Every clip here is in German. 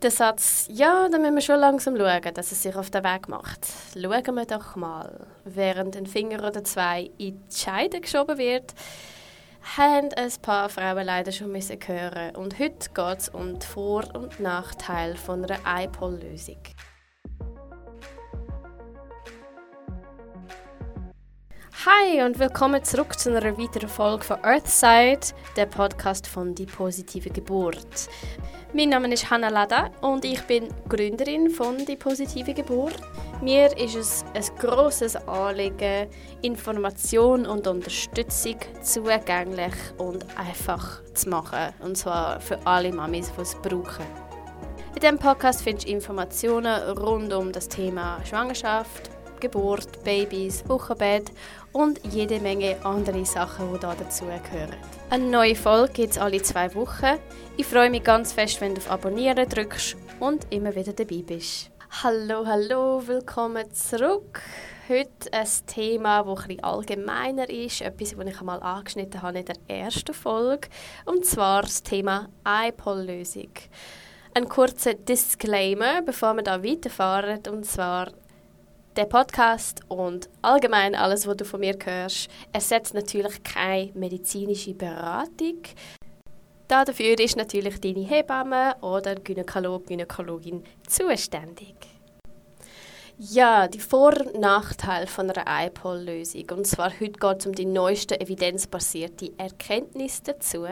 Der Satz, ja, dann müssen wir schon langsam schauen, dass es sich auf den Weg macht. Schauen wir doch mal. Während ein Finger oder zwei in die Scheide geschoben wird, haben ein paar Frauen leider schon müssen hören. Und heute geht es um die Vor- und Nachteile von einer iPol-Lösung. Hi und willkommen zurück zu einer weiteren Folge von Earthside, der Podcast von Die positive Geburt. Mein Name ist Hannah Lada und ich bin Gründerin von Die positive Geburt. Mir ist es ein grosses Anliegen, Information und Unterstützung zugänglich und einfach zu machen. Und zwar für alle Mamis, die es brauchen. In diesem Podcast findest du Informationen rund um das Thema Schwangerschaft, Geburt, Babys, Wochenbett und jede Menge andere Sachen, die da dazugehören. Eine neue Folge gibt es alle zwei Wochen. Ich freue mich ganz fest, wenn du auf Abonnieren drückst und immer wieder dabei bist. Hallo, hallo, willkommen zurück. Heute ein Thema, das etwas allgemeiner ist, etwas, das ich einmal angeschnitten habe in der ersten Folge, und zwar das Thema iPol-Lösung. Ein kurzer Disclaimer, bevor wir da weiterfahren, und zwar der Podcast und allgemein alles, was du von mir hörst, ersetzt natürlich keine medizinische Beratung. Dafür ist natürlich deine Hebamme oder Gynäkolog, Gynäkologin zuständig. Ja, die Vor- und Nachteile von einer iPol-Lösung. Und zwar heute geht es um die neuesten evidenzbasierten Erkenntnisse dazu.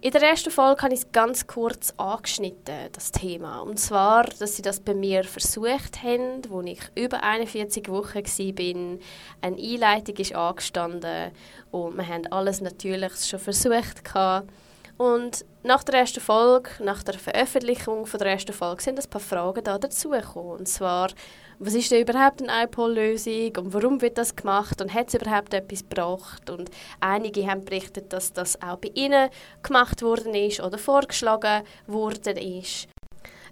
In der ersten Folge habe ich es ganz kurz angeschnitten, das Thema. Und zwar, dass sie das bei mir versucht haben, als ich über 41 Wochen war. Eine Einleitung ist angestanden und wir haben alles natürlich schon versucht. Und nach der ersten Folge, nach der Veröffentlichung von der ersten Folge, sind ein paar Fragen da dazugekommen. Und zwar, was ist denn überhaupt eine iPol-Lösung und warum wird das gemacht und hat es überhaupt etwas gebracht? Und einige haben berichtet, dass das auch bei ihnen gemacht worden ist oder vorgeschlagen worden ist.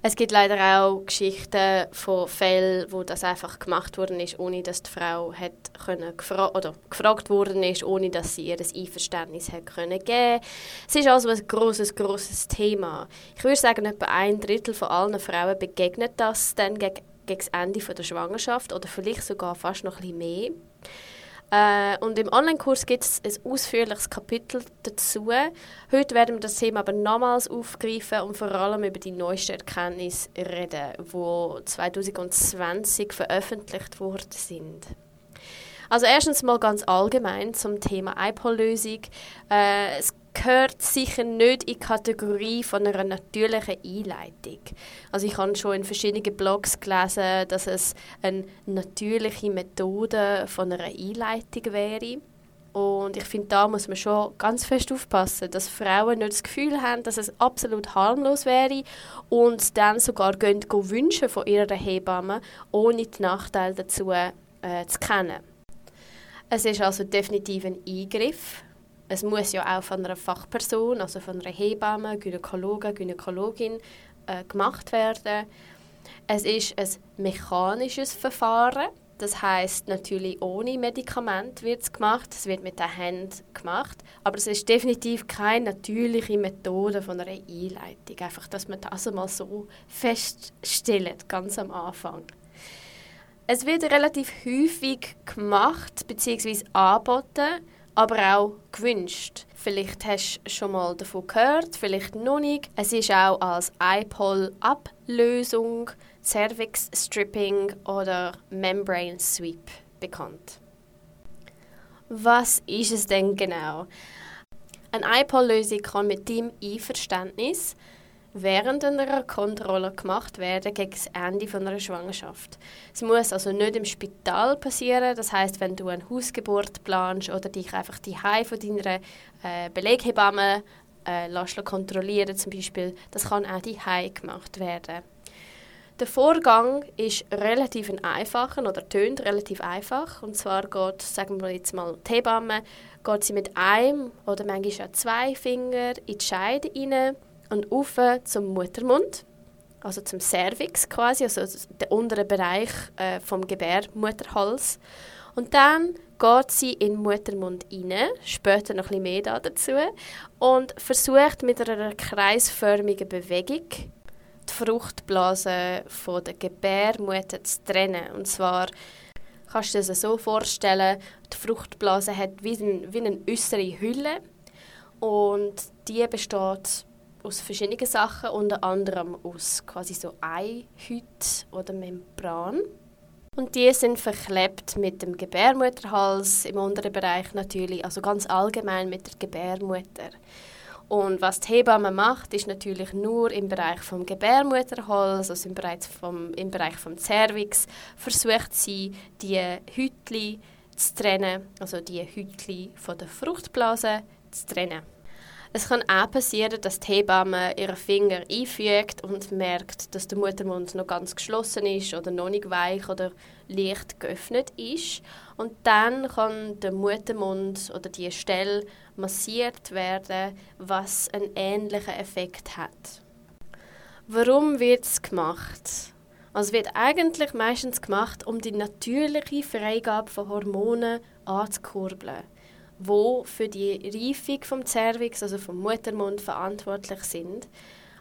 Es gibt leider auch Geschichten von Fällen, wo das einfach gemacht worden ist, ohne dass die Frau hat können gefra oder gefragt worden ist, ohne dass sie ihr Einverständnis hat können geben. Es ist also ein großes, großes Thema. Ich würde sagen, etwa ein Drittel von allen Frauen begegnet das dann gegen, gegen das Ende der Schwangerschaft oder vielleicht sogar fast noch bisschen mehr. Äh, und im Online-Kurs gibt es ein ausführliches Kapitel dazu. Heute werden wir das Thema aber nochmals aufgreifen und vor allem über die neuesten Erkenntnisse reden, die 2020 veröffentlicht worden sind. Also erstens mal ganz allgemein zum Thema iPol-Lösung. Äh, es gehört sicher nicht in die Kategorie von einer natürlichen Einleitung. Also ich habe schon in verschiedenen Blogs gelesen, dass es eine natürliche Methode von einer Einleitung wäre. Und ich finde, da muss man schon ganz fest aufpassen, dass Frauen nicht das Gefühl haben, dass es absolut harmlos wäre und dann sogar gehen, gehen wünschen von ihrer Hebamme, ohne die Nachteile dazu äh, zu kennen. Es ist also definitiv ein Eingriff es muss ja auch von einer Fachperson, also von einer Hebamme, Gynäkologe, Gynäkologin äh, gemacht werden. Es ist ein mechanisches Verfahren. Das heißt natürlich ohne Medikament wird es gemacht. Es wird mit der Hand gemacht, aber es ist definitiv keine natürliche Methode von einer Einleitung. Einfach, dass man das einmal so feststellt, ganz am Anfang. Es wird relativ häufig gemacht bzw. angeboten aber auch gewünscht. Vielleicht hast du schon mal davon gehört, vielleicht noch nicht. Es ist auch als iPol-Ablösung, Cervix Stripping oder Membrane Sweep bekannt. Was ist es denn genau? Eine iPol-Lösung kann mit deinem Einverständnis während einer Kontrolle gemacht werden gegen das Ende von einer Schwangerschaft. Es muss also nicht im Spital passieren. Das heißt, wenn du eine Hausgeburt planst oder dich einfach die von deiner äh, Beleghebamme äh, lässt kontrollieren zum Beispiel, das kann auch die gemacht werden. Der Vorgang ist relativ einfach oder tönt relativ einfach. Und zwar geht, sagen wir jetzt mal, die Hebamme geht sie mit einem oder manchmal auch zwei Fingern in die Scheide rein und auf zum Muttermund, also zum Cervix quasi, also der untere Bereich äh, vom Gebärmutterhals. Und dann geht sie in den Muttermund rein, später noch ein bisschen mehr dazu, und versucht mit einer kreisförmigen Bewegung die Fruchtblase von der Gebärmutter zu trennen. Und zwar kannst du dir das so vorstellen, die Fruchtblase hat wie, ein, wie eine äußere Hülle und die besteht aus verschiedenen Sachen, unter anderem aus quasi so Eihüt oder Membran. Und die sind verklebt mit dem Gebärmutterhals im unteren Bereich natürlich, also ganz allgemein mit der Gebärmutter. Und was die Hebamme macht, ist natürlich nur im Bereich vom Gebärmutterhals, also im Bereich vom, im Bereich vom Cervix, versucht sie, die Hütli zu trennen, also die Hütli von der Fruchtblase zu trennen. Es kann auch passieren, dass die Hebamme ihren Finger einfügt und merkt, dass der Muttermund noch ganz geschlossen ist oder noch nicht weich oder leicht geöffnet ist. Und dann kann der Muttermund oder die Stelle massiert werden, was einen ähnlichen Effekt hat. Warum wird es gemacht? Also es wird eigentlich meistens gemacht, um die natürliche Freigabe von Hormonen anzukurbeln wo für die Reifung vom Cervix, also vom Muttermund, verantwortlich sind.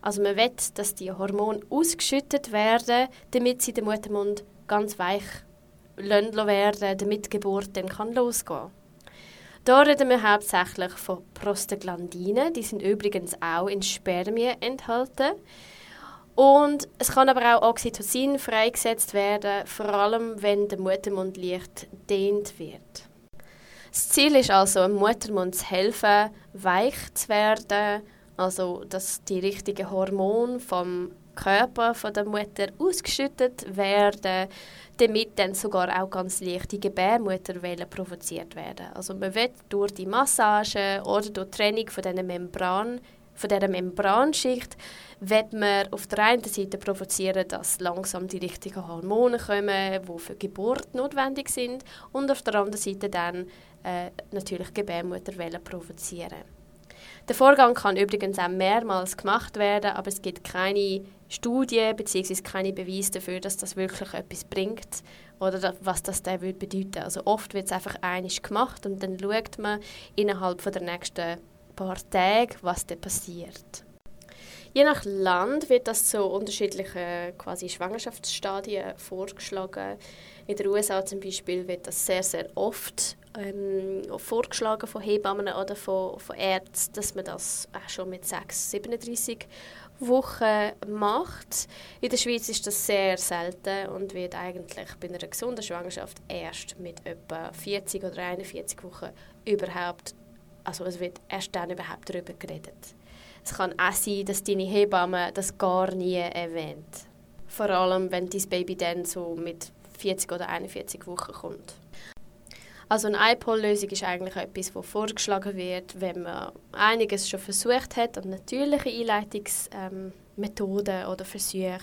Also man will, dass die Hormone ausgeschüttet werden, damit sie den Muttermund ganz weich werden, damit die Geburt dann kann losgehen Da reden wir hauptsächlich von Prostaglandinen, die sind übrigens auch in Spermien enthalten. Und es kann aber auch Oxytocin freigesetzt werden, vor allem wenn der Muttermund leicht dehnt wird. Das Ziel ist also, dem Muttermund zu helfen, weich zu werden, also dass die richtigen Hormone vom Körper von der Mutter ausgeschüttet werden, damit dann sogar auch ganz leichte Gebärmutterwellen provoziert werden. Also man wird durch die Massage oder durch die Training von Membran von dieser Membranschicht wird man auf der einen Seite provozieren, dass langsam die richtigen Hormone kommen, die für Geburt notwendig sind, und auf der anderen Seite dann äh, natürlich Gebärmutterwellen provozieren. Der Vorgang kann übrigens auch mehrmals gemacht werden, aber es gibt keine Studien bzw. keine Beweise dafür, dass das wirklich etwas bringt oder was das dann bedeuten Also oft wird es einfach einig gemacht und dann schaut man innerhalb von der nächsten paar Tage, was dann passiert. Je nach Land wird das zu unterschiedlichen quasi Schwangerschaftsstadien vorgeschlagen. In den USA zum Beispiel wird das sehr, sehr oft ähm, vorgeschlagen von Hebammen oder von, von Ärzten, dass man das auch schon mit 6, 37 Wochen macht. In der Schweiz ist das sehr selten und wird eigentlich bei einer gesunden Schwangerschaft erst mit etwa 40 oder 41 Wochen überhaupt, also es wird erst dann überhaupt darüber geredet. Es kann auch sein, dass deine Hebamme das gar nie erwähnt. Vor allem, wenn dein Baby dann so mit 40 oder 41 Wochen kommt. Also eine iPol-Lösung ist eigentlich etwas, das vorgeschlagen wird, wenn man einiges schon versucht hat an natürlichen Einleitungsmethoden ähm, oder Versuchen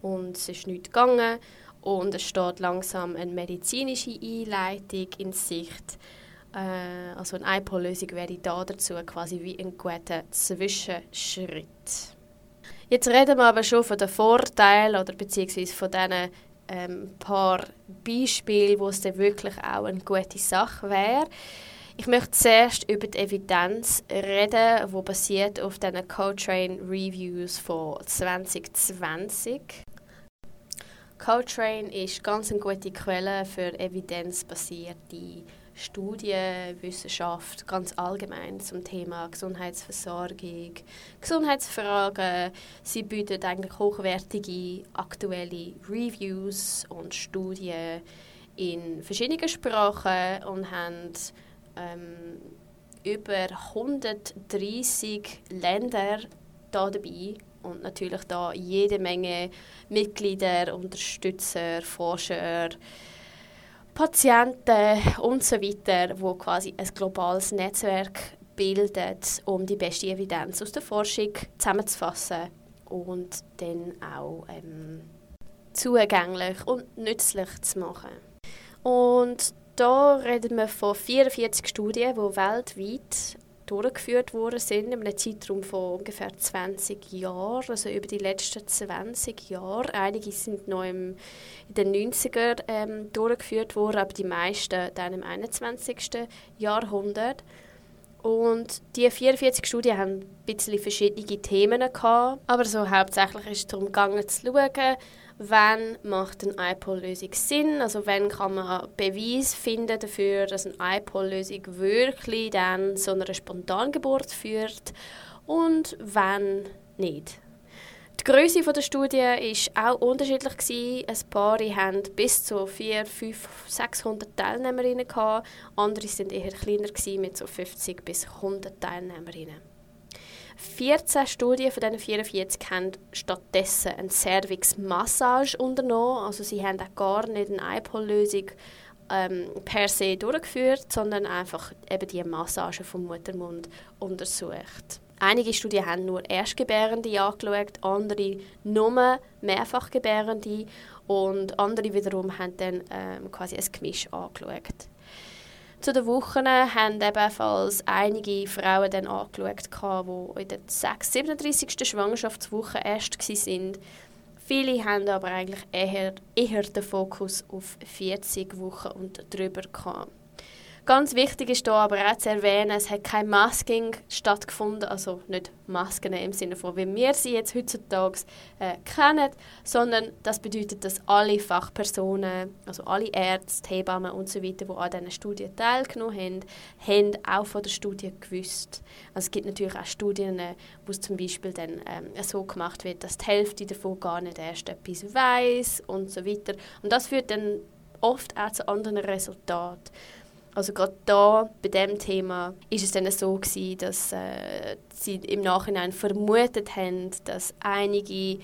und es ist nicht gegangen und es steht langsam eine medizinische Einleitung in Sicht. Äh, also eine iPol-Lösung wäre da dazu quasi wie ein guter Zwischenschritt. Jetzt reden wir aber schon von den Vorteilen oder beziehungsweise von diesen ähm, paar Beispiele, wo es dann wirklich auch eine gute Sache wäre. Ich möchte zuerst über die Evidenz reden, die basiert auf den Cochrane Reviews von 2020. Cochrane ist ganz eine gute Quelle für evidenzbasierte Studienwissenschaft ganz allgemein zum Thema Gesundheitsversorgung, Gesundheitsfragen. Sie bietet eigentlich hochwertige aktuelle Reviews und Studien in verschiedenen Sprachen und haben ähm, über 130 Länder da dabei und natürlich da jede Menge Mitglieder, Unterstützer, Forscher, Patienten und so weiter, wo quasi ein globales Netzwerk bildet, um die beste Evidenz aus der Forschung zusammenzufassen und dann auch ähm, zugänglich und nützlich zu machen. Und da reden wir von 44 Studien, die weltweit durchgeführt worden sind, in einem Zeitraum von ungefähr 20 Jahren, also über die letzten 20 Jahre. Einige sind noch im, in den 90er ähm, durchgeführt worden, aber die meisten dann im 21. Jahrhundert. Und die 44 Studien haben ein bisschen verschiedene Themen gehabt, aber so hauptsächlich ist es darum gegangen zu schauen, wann macht eine iPol-Lösung Sinn, also wann kann man Beweis finden dafür, dass eine iPol-Lösung wirklich dann zu einer Spontangeburt führt und wann nicht. Die Größe der Studie war auch unterschiedlich. Ein paar hatten bis zu 400, 500, 600 Teilnehmerinnen. Andere waren eher kleiner, mit so 50 bis 100 Teilnehmerinnen. 14 Studien von diesen 44 haben stattdessen eine Cervix-Massage unternommen. Also sie haben auch gar nicht eine iPol-Lösung ähm, per se durchgeführt, sondern einfach eben die Massage vom Muttermund untersucht. Einige Studien haben nur Erstgebärende angeschaut, andere nur Mehrfachgebärende und andere wiederum haben dann ähm, quasi ein Gemisch angeschaut. Zu den Wochen haben ebenfalls einige Frauen dann angeschaut, die in der 37. Schwangerschaftswoche erst waren. Viele haben aber eigentlich eher, eher den Fokus auf 40 Wochen und darüber gehabt. Ganz wichtig ist hier aber auch zu erwähnen, es hat kein Masking stattgefunden, also nicht Masken im Sinne von, wie wir sie jetzt heutzutage äh, kennen, sondern das bedeutet, dass alle Fachpersonen, also alle Ärzte, Hebammen und so weiter, die an diesen Studien teilgenommen haben, haben auch von der Studie gewusst. Also es gibt natürlich auch Studien, wo es zum Beispiel dann ähm, so gemacht wird, dass die Hälfte davon gar nicht erst etwas weiß und so weiter. Und das führt dann oft auch zu anderen Resultaten. Also gerade da bei dem Thema ist es dann so gewesen, dass äh, sie im Nachhinein vermutet haben, dass einige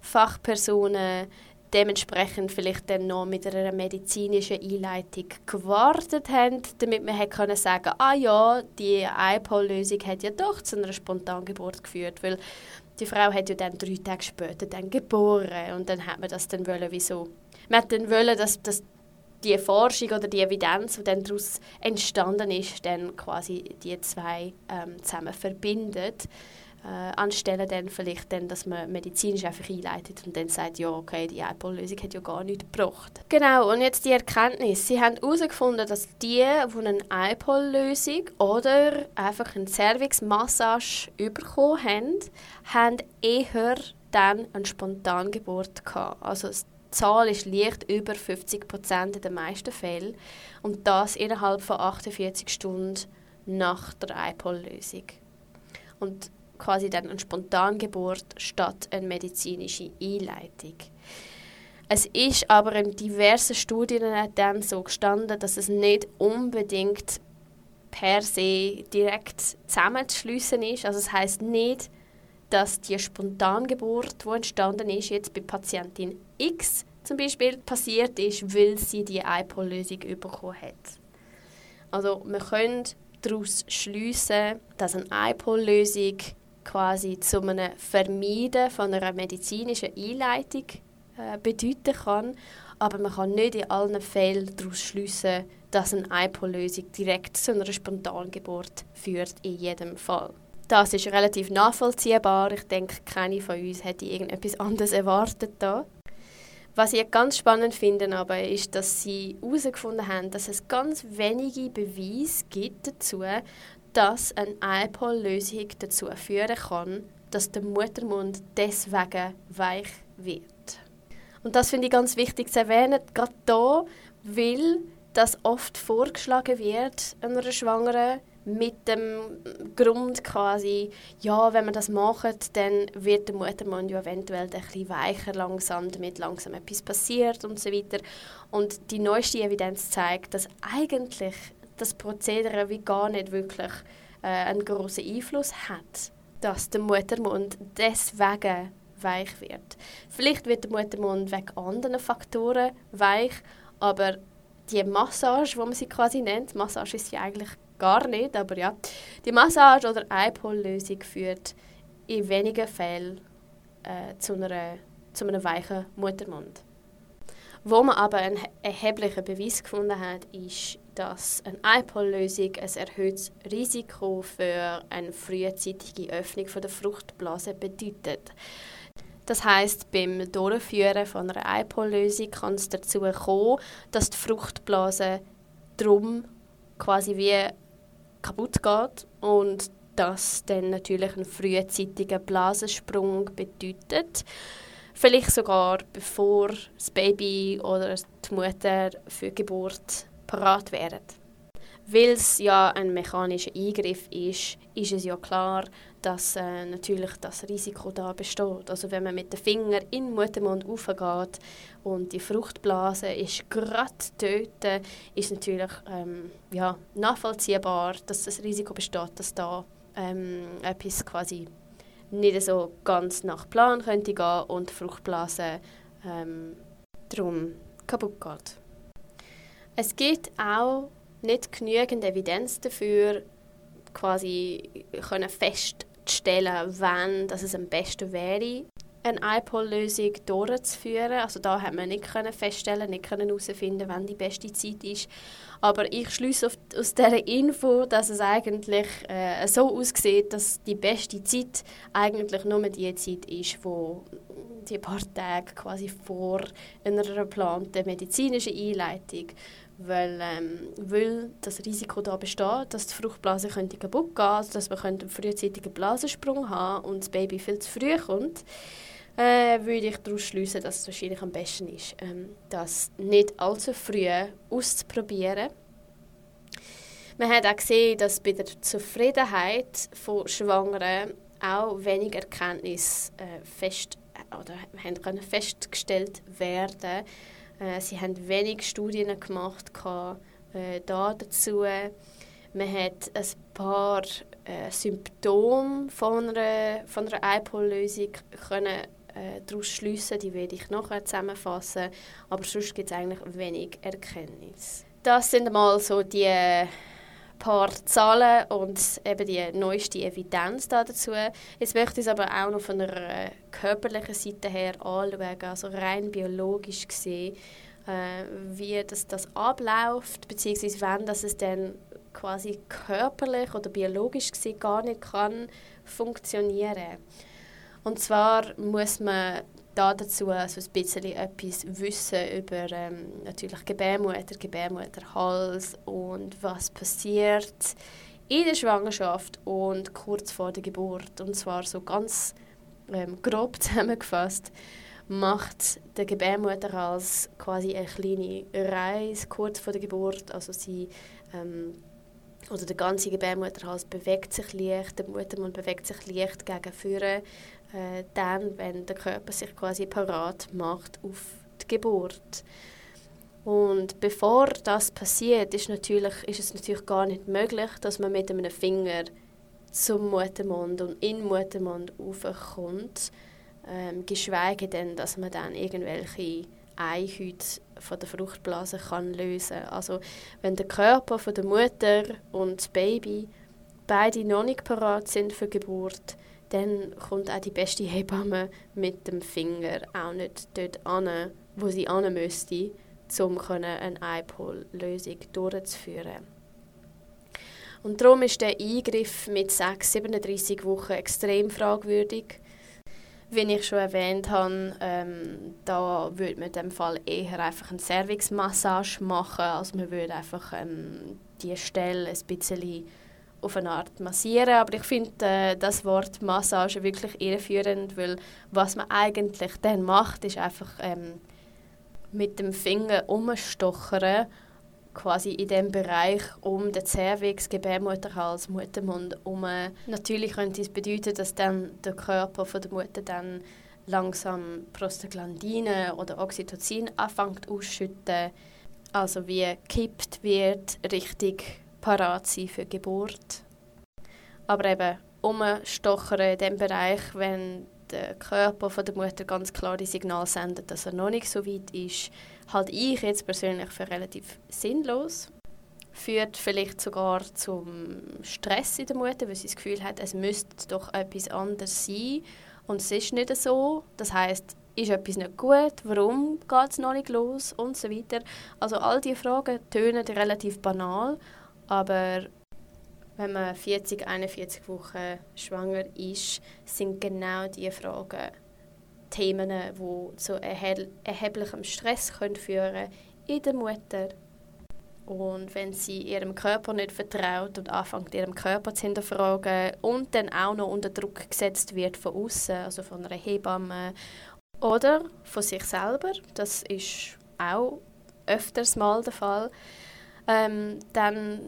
Fachpersonen dementsprechend vielleicht dann noch mit einer medizinischen Einleitung gewartet haben, damit man hätte können sagen, ah ja, die iPol-Lösung hat ja doch zu einer Spontangeburt geführt, weil die Frau hat ja dann drei Tage später dann geboren und dann hat man das dann wollen, wieso? Man hat dann wollen, dass, dass die Forschung oder die Evidenz, die dann daraus entstanden ist, dann quasi die zwei ähm, zusammen verbindet. Äh, anstelle dann vielleicht dann, dass man medizinisch einfach einleitet und dann sagt, ja, okay, die iPol-Lösung hat ja gar nichts gebracht. Genau, und jetzt die Erkenntnis. Sie haben herausgefunden, dass die, die eine iPol-Lösung oder einfach eine Cervix-Massage bekommen haben, haben eher dann eine Spontangeburt gehabt. Also Zahl ist leicht über 50 Prozent in den meisten Fällen und das innerhalb von 48 Stunden nach der iPol-Lösung. Und quasi dann eine Spontangeburt statt eine medizinische Einleitung. Es ist aber in diversen Studien dann so gestanden, dass es nicht unbedingt per se direkt zusammenzuschliessen ist. Also es heißt nicht, dass die Spontangeburt, die entstanden ist, jetzt bei Patientin X zum Beispiel passiert ist, weil sie die iPol-Lösung bekommen hat. Also wir können daraus schliessen, dass eine iPol-Lösung quasi zu einem Vermeiden von einer medizinischen Einleitung äh, bedeuten kann, aber man kann nicht in allen Fällen daraus schliessen, dass eine iPol-Lösung direkt zu einer Spontangeburt führt in jedem Fall. Das ist relativ nachvollziehbar. Ich denke, keine von uns hätte irgendetwas anderes erwartet da. Was ich ganz spannend finde, aber ist, dass sie herausgefunden haben, dass es ganz wenige Beweise gibt dazu, dass eine iPol-Lösung dazu führen kann, dass der Muttermund deswegen weich wird. Und das finde ich ganz wichtig zu erwähnen, gerade da, weil das oft vorgeschlagen wird einer Schwangeren, mit dem Grund quasi, ja, wenn man das macht, dann wird der Muttermund ja eventuell ein bisschen weicher langsam, damit langsam etwas passiert und so weiter. Und die neueste Evidenz zeigt, dass eigentlich das Prozedere wie gar nicht wirklich äh, einen großen Einfluss hat, dass der Muttermund deswegen weich wird. Vielleicht wird der Muttermund wegen anderen Faktoren weich, aber die Massage, wo man sie quasi nennt, Massage ist ja eigentlich gar nicht, aber ja. Die Massage oder iPol-Lösung führt in wenigen Fällen äh, zu, einer, zu einem weichen Muttermund. Wo man aber einen erheblichen Beweis gefunden hat, ist, dass eine iPol-Lösung ein erhöhtes Risiko für eine frühzeitige Öffnung der Fruchtblase bedeutet. Das heißt, beim Durchführen von einer iPol-Lösung kann es dazu kommen, dass die Fruchtblase drum quasi wie kaputt geht und das dann natürlich einen frühzeitigen Blasensprung bedeutet. Vielleicht sogar bevor das Baby oder die Mutter für die Geburt parat wären. Weil es ja ein mechanischer Eingriff ist, ist es ja klar, dass äh, natürlich das Risiko da besteht. Also wenn man mit dem Finger in den Muttermund aufgeht und die Fruchtblase ist gerade dort, ist natürlich ähm, ja, nachvollziehbar, dass das Risiko besteht, dass da ähm, etwas quasi nicht so ganz nach Plan könnte gehen und die Fruchtblase ähm, darum kaputt geht. Es gibt auch nicht genügend Evidenz dafür, quasi können festzustellen, wann das es am besten wäre, eine iPol-Lösung durchzuführen. Also da haben wir nicht feststellen, nicht können herausfinden, wann die beste Zeit ist. Aber ich schließe aus dieser Info, dass es eigentlich äh, so aussieht, dass die beste Zeit eigentlich nur die Zeit ist, wo die paar Tage quasi vor einer geplanten medizinischen Einleitung weil, ähm, weil das Risiko da besteht, dass die Fruchtblase könnte kaputt gehen könnte, dass man einen frühzeitigen Blasensprung haben und das Baby viel zu früh kommt, äh, würde ich daraus schließen, dass es wahrscheinlich am besten ist, ähm, das nicht allzu früh auszuprobieren. Man hat auch gesehen, dass bei der Zufriedenheit von Schwangeren auch weniger Erkenntnisse äh, fest, oder haben festgestellt werden äh, sie haben wenig Studien gemacht äh, da dazu. Man hat ein paar äh, Symptome von einer, von einer iPol-Lösung können äh, daraus schliessen. Die werde ich nachher zusammenfassen. Aber sonst gibt es eigentlich wenig Erkenntnis. Das sind mal so die paar Zahlen und eben die neueste Evidenz dazu. Jetzt möchte ich es aber auch noch von der körperlichen Seite her anschauen, also rein biologisch gesehen, äh, wie das, das abläuft, beziehungsweise wenn das es dann quasi körperlich oder biologisch gesehen gar nicht kann funktionieren. Und zwar muss man da dazu also ein bisschen etwas wissen über ähm, natürlich Gebärmutter, Gebärmutterhals und was passiert in der Schwangerschaft und kurz vor der Geburt. Und zwar so ganz ähm, grob zusammengefasst macht der Gebärmutterhals quasi eine kleine Reise kurz vor der Geburt. Also sie ähm, oder der ganze Gebärmutterhals bewegt sich leicht, der Muttermund bewegt sich leicht gegen vorne äh, dann, wenn der Körper sich quasi parat macht auf die Geburt. Und bevor das passiert, ist, natürlich, ist es natürlich gar nicht möglich, dass man mit einem Finger zum Muttermund und in den Muttermund raufkommt, ähm, geschweige denn, dass man dann irgendwelche Eihüte von der Fruchtblase kann lösen Also wenn der Körper von der Mutter und das Baby beide noch nicht parat sind für Geburt, dann kommt auch die beste Hebamme mit dem Finger auch nicht dort an, wo sie an müsste, um eine iPol-Lösung durchzuführen. Und darum ist der Eingriff mit 6, 37 Wochen extrem fragwürdig. Wie ich schon erwähnt habe, ähm, da würde man in dem Fall eher einfach eine Cervix-Massage machen, also man würde einfach ähm, die Stelle ein bisschen auf eine Art massieren, aber ich finde äh, das Wort Massage wirklich irreführend, weil was man eigentlich dann macht, ist einfach ähm, mit dem Finger umstochern, quasi in dem Bereich um den Cervix, Gebärmutterhals, Muttermund um. Natürlich könnte es bedeuten, dass dann der Körper von der Mutter dann langsam Prostaglandine oder Oxytocin anfängt ausschütten, also wie kippt wird richtig parat sein für Geburt. Aber eben umstochern in dem Bereich, wenn der Körper von der Mutter ganz klar die Signal sendet, dass er noch nicht so weit ist, halte ich jetzt persönlich für relativ sinnlos. Führt vielleicht sogar zum Stress in der Mutter, weil sie das Gefühl hat, es müsste doch etwas anderes sein und es ist nicht so. Das heißt, ist etwas nicht gut, warum geht es noch nicht los und so weiter. Also all diese Fragen tönen relativ banal, aber wenn man 40, 41 Wochen schwanger ist, sind genau diese Fragen Themen, die zu erheblichem Stress können führen in der Mutter. Und wenn sie ihrem Körper nicht vertraut und anfängt, ihrem Körper zu hinterfragen und dann auch noch unter Druck gesetzt wird von außen, also von einer Hebamme oder von sich selber, das ist auch öfters mal der Fall, ähm, dann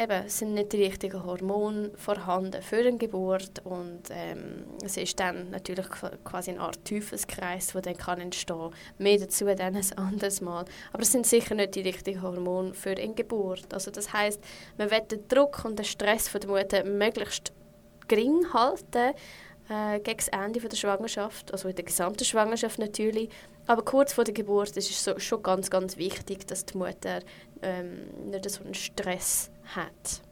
eben, sind nicht die richtigen Hormone vorhanden für eine Geburt und ähm, es ist dann natürlich quasi eine Art Teufelskreis, der dann kann entstehen. Mehr dazu dann ein anderes Mal. Aber es sind sicher nicht die richtigen Hormone für eine Geburt. Also das heißt, man will den Druck und den Stress von der Mutter möglichst gering halten äh, gegen das Ende der Schwangerschaft, also in der gesamten Schwangerschaft natürlich. Aber kurz vor der Geburt ist es so, schon ganz, ganz wichtig, dass die Mutter ähm, nicht so einen Stress hat.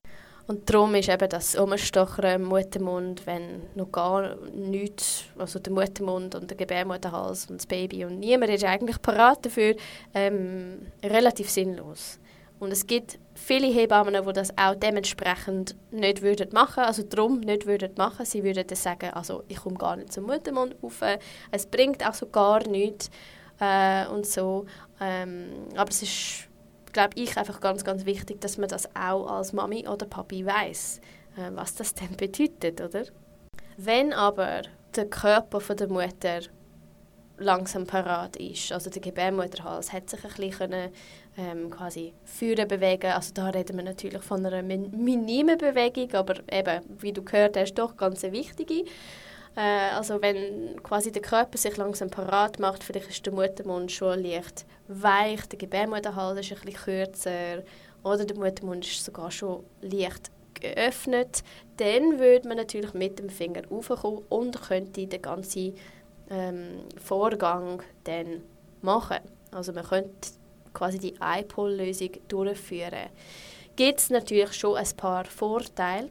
Und darum ist eben das Umstochern im Muttermund, wenn noch gar nichts, also der Muttermund und der Gebärmutterhals und das Baby und niemand ist eigentlich parat dafür, ähm, relativ sinnlos. Und es gibt viele Hebammen, die das auch dementsprechend nicht würden machen, also darum nicht würden machen. Sie würden dann sagen, also ich komme gar nicht zum Muttermund rauf, es bringt auch so gar nichts äh, und so. Ähm, aber es ist, glaube ich, einfach ganz, ganz wichtig, dass man das auch als Mami oder Papi weiß, äh, was das denn bedeutet, oder? Wenn aber der Körper von der Mutter langsam parat ist. Also der Gebärmutterhals hat sich ein bisschen ähm, quasi führen bewegen. Also da reden wir natürlich von einer min minimen Bewegung, aber eben, wie du gehört hast, doch ganz eine wichtige. Äh, also wenn quasi der Körper sich langsam parat macht, vielleicht ist der Muttermund schon leicht weich, der Gebärmutterhals ist ein bisschen kürzer oder der Muttermund ist sogar schon leicht geöffnet, dann würde man natürlich mit dem Finger raufkommen und könnte den ganzen ähm, Vorgang dann machen. Also man könnte quasi die iPol-Lösung durchführen. Gibt es natürlich schon ein paar Vorteile.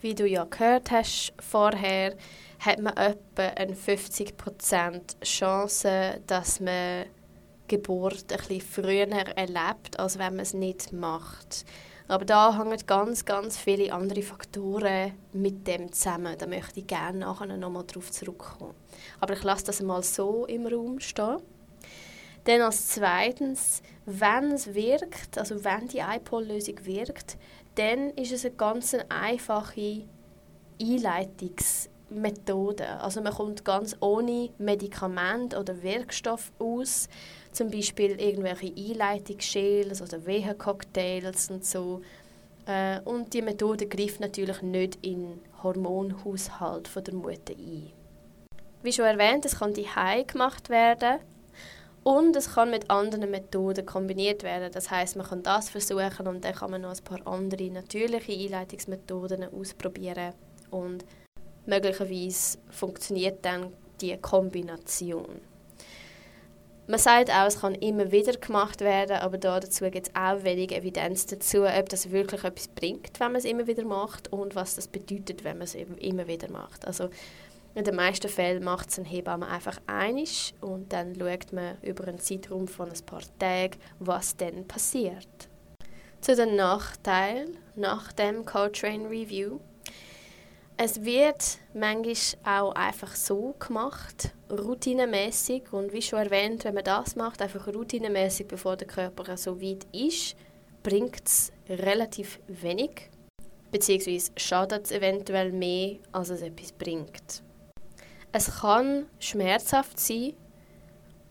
Wie du ja gehört hast vorher, hat man etwa eine 50% Chance, dass man Geburt bisschen früher erlebt, als wenn man es nicht macht. Aber da hängen ganz, ganz viele andere Faktoren mit dem zusammen. Da möchte ich gerne nachher nochmal darauf zurückkommen. Aber ich lasse das mal so im Raum stehen. Dann als zweitens, wenn es wirkt, also wenn die iPol-Lösung wirkt, dann ist es eine ganz einfache Einleitungsmethode. Also man kommt ganz ohne Medikament oder Wirkstoff aus zum Beispiel irgendwelche Einleitungsgels oder Wehencocktails und so. Äh, und die Methode greift natürlich nicht in Hormonhaushalt von der Mutter ein. Wie schon erwähnt, es kann die gemacht werden und es kann mit anderen Methoden kombiniert werden. Das heißt, man kann das versuchen und dann kann man noch ein paar andere natürliche Einleitungsmethoden ausprobieren und möglicherweise funktioniert dann die Kombination. Man sagt auch, es kann immer wieder gemacht werden, aber dazu gibt es auch wenig Evidenz dazu, ob das wirklich etwas bringt, wenn man es immer wieder macht und was das bedeutet, wenn man es immer wieder macht. Also in den meisten Fällen macht es ein Hebamme einfach einig und dann schaut man über einen Zeitraum von ein paar Tagen, was dann passiert. Zu den Nachteilen nach dem Co-Train Review es wird manchmal auch einfach so gemacht, routinemäßig und wie schon erwähnt, wenn man das macht, einfach routinemäßig, bevor der Körper so weit ist, bringt es relativ wenig, beziehungsweise schadet es eventuell mehr, als es etwas bringt. Es kann schmerzhaft sein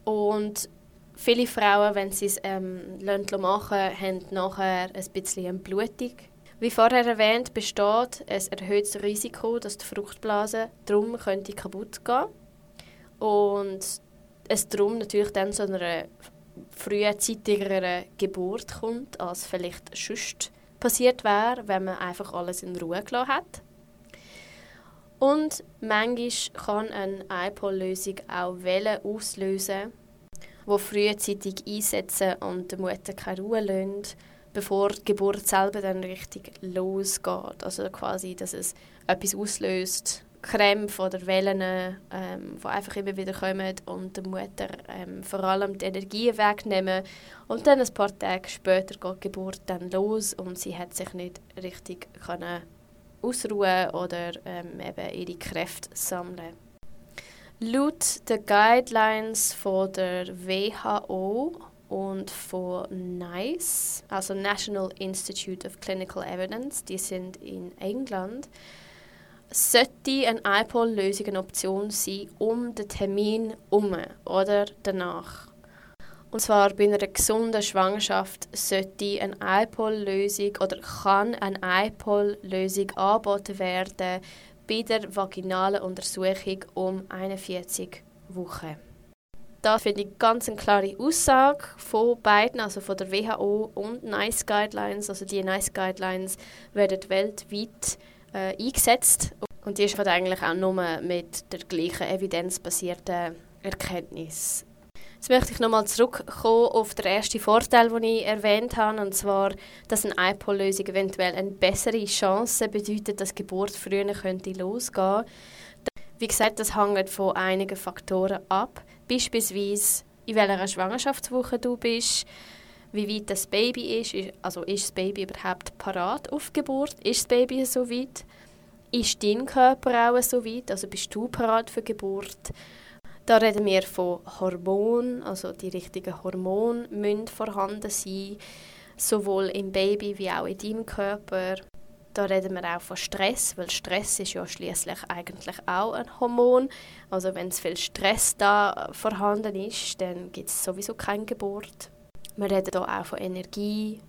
und viele Frauen, wenn sie es ähm, machen haben nachher ein bisschen eine Blutung wie vorher erwähnt, besteht ein erhöhtes Risiko, dass die Fruchtblase drum könnte kaputt gehen und es darum natürlich dann zu einer frühzeitigeren Geburt kommt, als vielleicht sonst passiert wäre, wenn man einfach alles in Ruhe gelassen hat. Und manchmal kann eine iPol-Lösung auch Wellen auslösen, die frühzeitig einsetzen und der Mutter keine Ruhe lassen bevor die Geburt selber dann richtig losgeht. Also quasi, dass es etwas auslöst, Krämpfe oder Wellen, ähm, die einfach immer wieder kommen und der Mutter ähm, vor allem die Energie wegnehmen. Und dann ein paar Tage später geht die Geburt dann los und sie hat sich nicht richtig können ausruhen oder ähm, eben ihre Kräfte sammeln. Laut den Guidelines von der WHO und von NICE, also National Institute of Clinical Evidence, die sind in England, sollte eine iPol-Lösung eine Option sein, um den Termin herum oder danach. Und zwar bei einer gesunden Schwangerschaft sollte eine iPol-Lösung oder kann eine iPol-Lösung angeboten werden bei der vaginalen Untersuchung um 41 Wochen. Da finde ich ganz eine klare Aussage von beiden, also von der WHO und NICE Guidelines. Also die NICE Guidelines werden weltweit äh, eingesetzt und die ist eigentlich auch nur mit der gleichen evidenzbasierten Erkenntnis. Jetzt möchte ich nochmal zurückkommen auf den ersten Vorteil, den ich erwähnt habe, und zwar, dass eine iPol-Lösung eventuell eine bessere Chance bedeutet, dass Geburt früher könnte losgehen. Wie gesagt, das hängt von einigen Faktoren ab, beispielsweise in welcher Schwangerschaftswoche du bist, wie weit das Baby ist, also ist das Baby überhaupt parat auf Geburt, ist das Baby so weit, ist dein Körper auch so weit, also bist du parat für Geburt, da reden wir von Hormonen, also die richtigen Hormone müssen vorhanden sein, sowohl im Baby wie auch in deinem Körper. Da reden wir auch von Stress, weil Stress ist ja schließlich eigentlich auch ein Hormon. Also wenn es viel Stress da vorhanden ist, dann gibt es sowieso keine Geburt. Wir reden hier auch von Energie.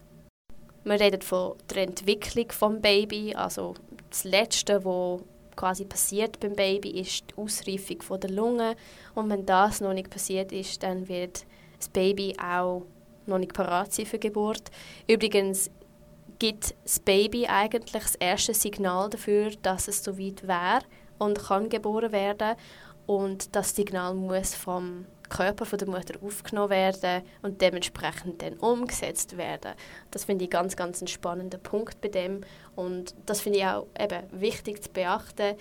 Wir reden von der Entwicklung des Baby, also das Letzte, was quasi passiert beim Baby, ist die Ausreifung von der Lunge. Und wenn das noch nicht passiert ist, dann wird das Baby auch noch nicht parat sein für Geburt. Übrigens gibt das Baby eigentlich das erste Signal dafür, dass es soweit wäre und kann geboren werden. Und das Signal muss vom Körper von der Mutter aufgenommen werden und dementsprechend dann umgesetzt werden. Das finde ich ganz, ganz ein spannender Punkt bei dem und das finde ich auch eben wichtig zu beachten,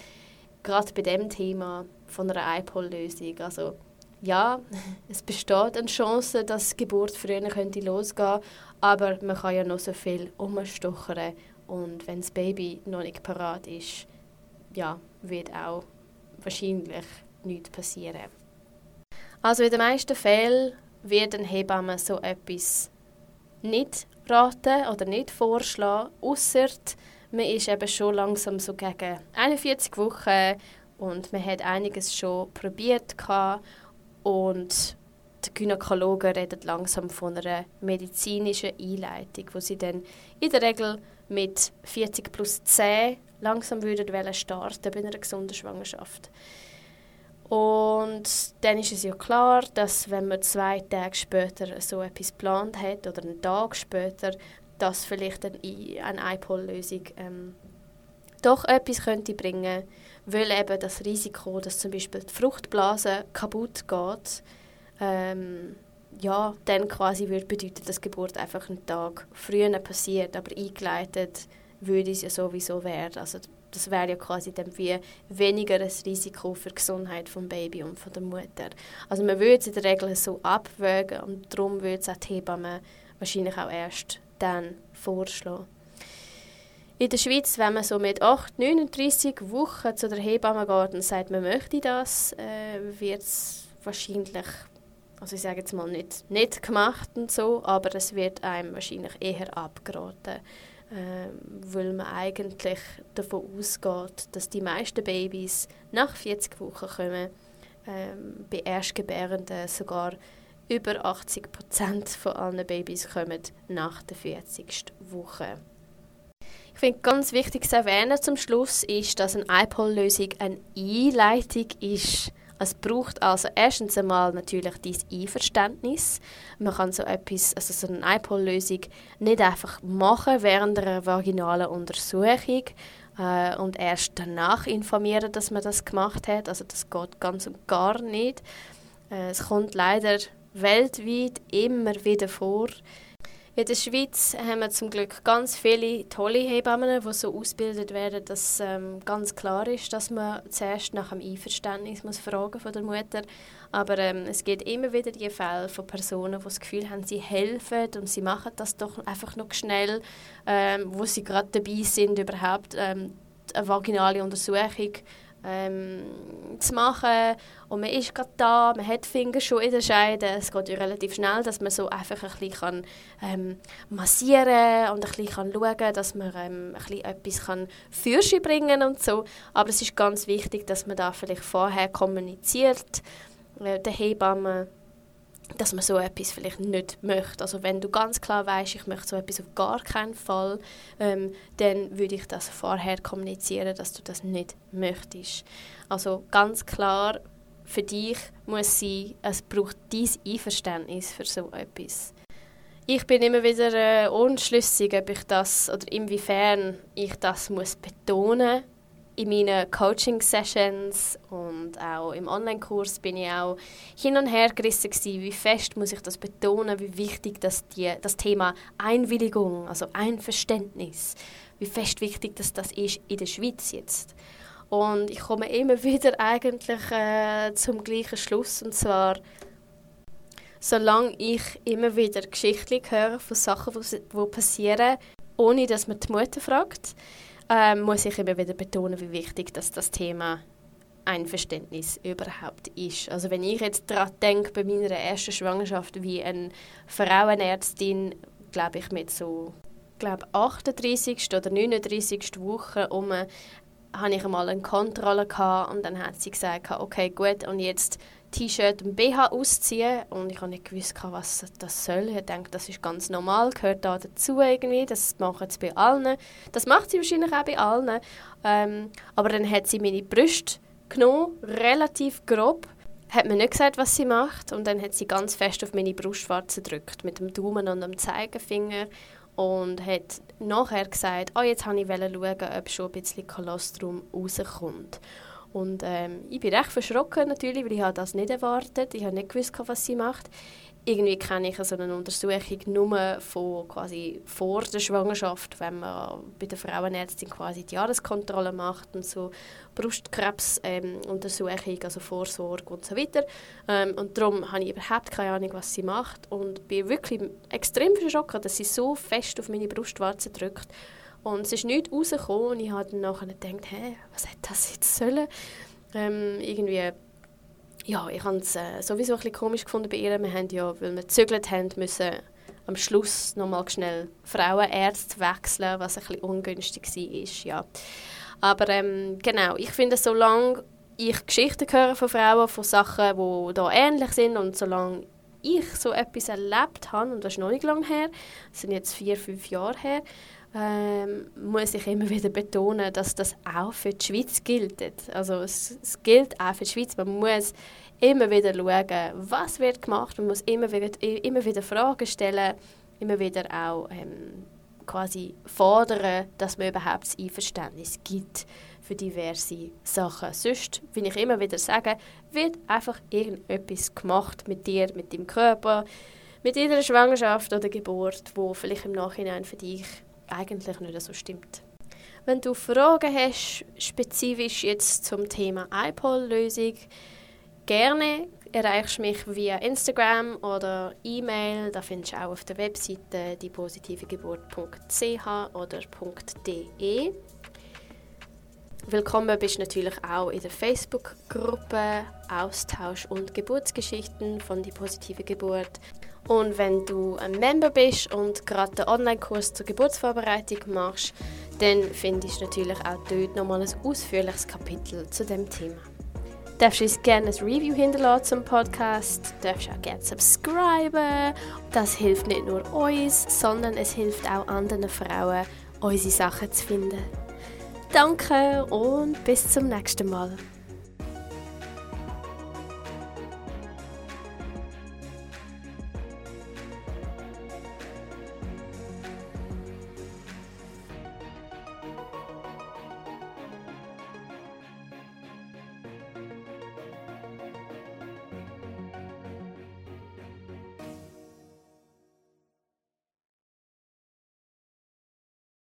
gerade bei dem Thema von einer iPol-Lösung. Also ja, es besteht eine Chance, dass die Geburt früher könnte losgehen aber man kann ja noch so viel umstochern und wenn das Baby noch nicht parat ist, ja, wird auch wahrscheinlich nichts passieren. Also in den meisten Fällen wird ein Hebamme so etwas nicht raten oder nicht vorschlagen, außer man ist eben schon langsam so gegen 41 Wochen und man hat einiges schon probiert und die Gynäkologen reden langsam von einer medizinischen Einleitung, wo sie dann in der Regel mit 40 plus 10 langsam würden starten bei einer gesunden Schwangerschaft. Und dann ist es ja klar, dass wenn man zwei Tage später so etwas geplant hat oder einen Tag später, dass vielleicht eine, eine iPol-Lösung ähm, doch etwas könnte bringen, weil eben das Risiko, dass zum Beispiel die Fruchtblase kaputt geht, ähm, ja, dann quasi würde bedeuten, dass Geburt einfach einen Tag früher passiert, aber eingeleitet würde es ja sowieso werden. Also das wäre ja quasi dann wie weniger ein Risiko für die Gesundheit des Baby und von der Mutter. Also man würde es in der Regel so abwägen und darum würde es auch die Hebamme wahrscheinlich auch erst dann vorschlagen. In der Schweiz, wenn man so mit 8, 39 Wochen zu der Hebamme geht und sagt, man möchte das, äh, wird es wahrscheinlich, also ich sage jetzt mal nicht, nicht gemacht und so, aber es wird einem wahrscheinlich eher abgeraten ähm, weil man eigentlich davon ausgeht, dass die meisten Babys nach 40 Wochen kommen, ähm, bei Erstgebärenden sogar über 80 Prozent von allen Babys kommen nach der 40. Woche. Ich finde ganz wichtig zu erwähnen zum Schluss ist, dass eine iPol-Lösung eine Einleitung ist es braucht also erstens einmal natürlich dein Einverständnis. Man kann so etwas, also so eine iPol-Lösung nicht einfach machen während einer vaginalen Untersuchung äh, und erst danach informieren, dass man das gemacht hat. Also das geht ganz und gar nicht. Äh, es kommt leider weltweit immer wieder vor, in der Schweiz haben wir zum Glück ganz viele tolle Hebammen, die so ausgebildet werden, dass ähm, ganz klar ist, dass man zuerst nach dem Einverständnis muss fragen von der Mutter. Aber ähm, es gibt immer wieder die Fälle von Personen, die das Gefühl haben, sie helfen und sie machen das doch einfach noch schnell, ähm, wo sie gerade dabei sind, überhaupt ähm, eine vaginale Untersuchung ähm, zu machen und man ist gerade da, man hat die Finger schon in der Scheide, es geht ja relativ schnell, dass man so einfach ein bisschen kann, ähm, massieren und ein bisschen schauen kann, dass man ähm, ein bisschen etwas kann für sich bringen und so. Aber es ist ganz wichtig, dass man da vielleicht vorher kommuniziert, äh, der Hebamme, dass man so etwas vielleicht nicht möchte. Also wenn du ganz klar weißt, ich möchte so etwas auf gar keinen Fall, ähm, dann würde ich das vorher kommunizieren, dass du das nicht möchtest. Also ganz klar für dich muss sein, es braucht dein Einverständnis für so etwas. Ich bin immer wieder äh, unschlüssig, ob ich das oder inwiefern ich das muss betonen in meinen Coaching-Sessions und auch im Online-Kurs bin ich auch hin und her gerissen gewesen, wie fest muss ich das betonen, wie wichtig das, die, das Thema Einwilligung, also Einverständnis, wie fest wichtig das, das ist in der Schweiz jetzt. Und ich komme immer wieder eigentlich äh, zum gleichen Schluss und zwar solange ich immer wieder Geschichten höre von Sachen, die passieren, ohne dass man die Mutter fragt, ähm, muss ich immer wieder betonen, wie wichtig dass das Thema Einverständnis überhaupt ist. Also wenn ich jetzt daran denke, bei meiner ersten Schwangerschaft, wie eine Frauenärztin, glaube ich, mit so glaube 38. oder 39. Woche um hatte ich einmal eine Kontrolle gehabt und dann hat sie gesagt, okay, gut, und jetzt T-Shirt und BH ausziehen und ich habe nicht gewusst, was das soll. Ich denke, das ist ganz normal, gehört da dazu irgendwie, das machen sie bei allen. Das macht sie wahrscheinlich auch bei allen. Ähm, aber dann hat sie meine Brüste genommen, relativ grob, hat mir nicht gesagt, was sie macht und dann hat sie ganz fest auf meine Brustwarze gedrückt mit dem Daumen und dem Zeigefinger und hat nachher gesagt, oh, jetzt wollte ich schauen, ob schon ein bisschen Kolostrum rauskommt. Und ähm, ich bin recht verschrocken natürlich, weil ich das nicht erwartet Ich habe nicht gewusst, was sie macht. Irgendwie kenne ich so eine Untersuchung nur von quasi vor der Schwangerschaft, wenn man bei der Frauenärztin quasi die Jahreskontrolle macht und so Brustkrebsuntersuchung, ähm, also Vorsorge und so weiter. Ähm, und darum habe ich überhaupt keine Ahnung, was sie macht und bin wirklich extrem verschrocken, dass sie so fest auf meine Brustwarze drückt und es ist nichts rausgekommen und ich habe dann nachher gedacht, hä, was hätte das jetzt sollen? Ähm, irgendwie, ja, ich habe es äh, sowieso ein bisschen komisch gefunden bei ihr. Wir haben ja, weil wir gezögert haben, müssen am Schluss nochmal schnell Frauenärzte wechseln, was ein bisschen ungünstig war. Ja. Aber ähm, genau, ich finde, solange ich Geschichten höre von Frauen, von Sachen, die da ähnlich sind und solange ich so etwas erlebt habe, und das ist noch nicht lange her, das sind jetzt vier, fünf Jahre her, ähm, muss ich immer wieder betonen, dass das auch für die Schweiz gilt. Also es, es, gilt auch für die Schweiz. Man muss immer wieder schauen, was wird gemacht. Man muss immer wieder, immer wieder Fragen stellen, immer wieder auch ähm, quasi fordern, dass man überhaupt das Einverständnis gibt für diverse Sachen. Sonst, wie ich immer wieder sage, wird einfach irgendetwas gemacht mit dir, mit deinem Körper, mit jeder Schwangerschaft oder Geburt, wo vielleicht im Nachhinein für dich eigentlich nicht so stimmt. Wenn du Fragen hast, spezifisch jetzt zum Thema iPol-Lösung, gerne erreichst du mich via Instagram oder E-Mail. Da findest du auch auf der Webseite diepositivegeburt.ch oder .de. Willkommen bist du natürlich auch in der Facebook-Gruppe Austausch und Geburtsgeschichten von die positive Geburt. Und wenn du ein Member bist und gerade den Online-Kurs zur Geburtsvorbereitung machst, dann findest du natürlich auch dort nochmal ein ausführliches Kapitel zu dem Thema. Du darfst uns gerne ein Review hinterlassen zum Podcast, du darfst auch gerne subscriben. Das hilft nicht nur uns, sondern es hilft auch anderen Frauen, unsere Sachen zu finden. Danke und bis zum nächsten Mal.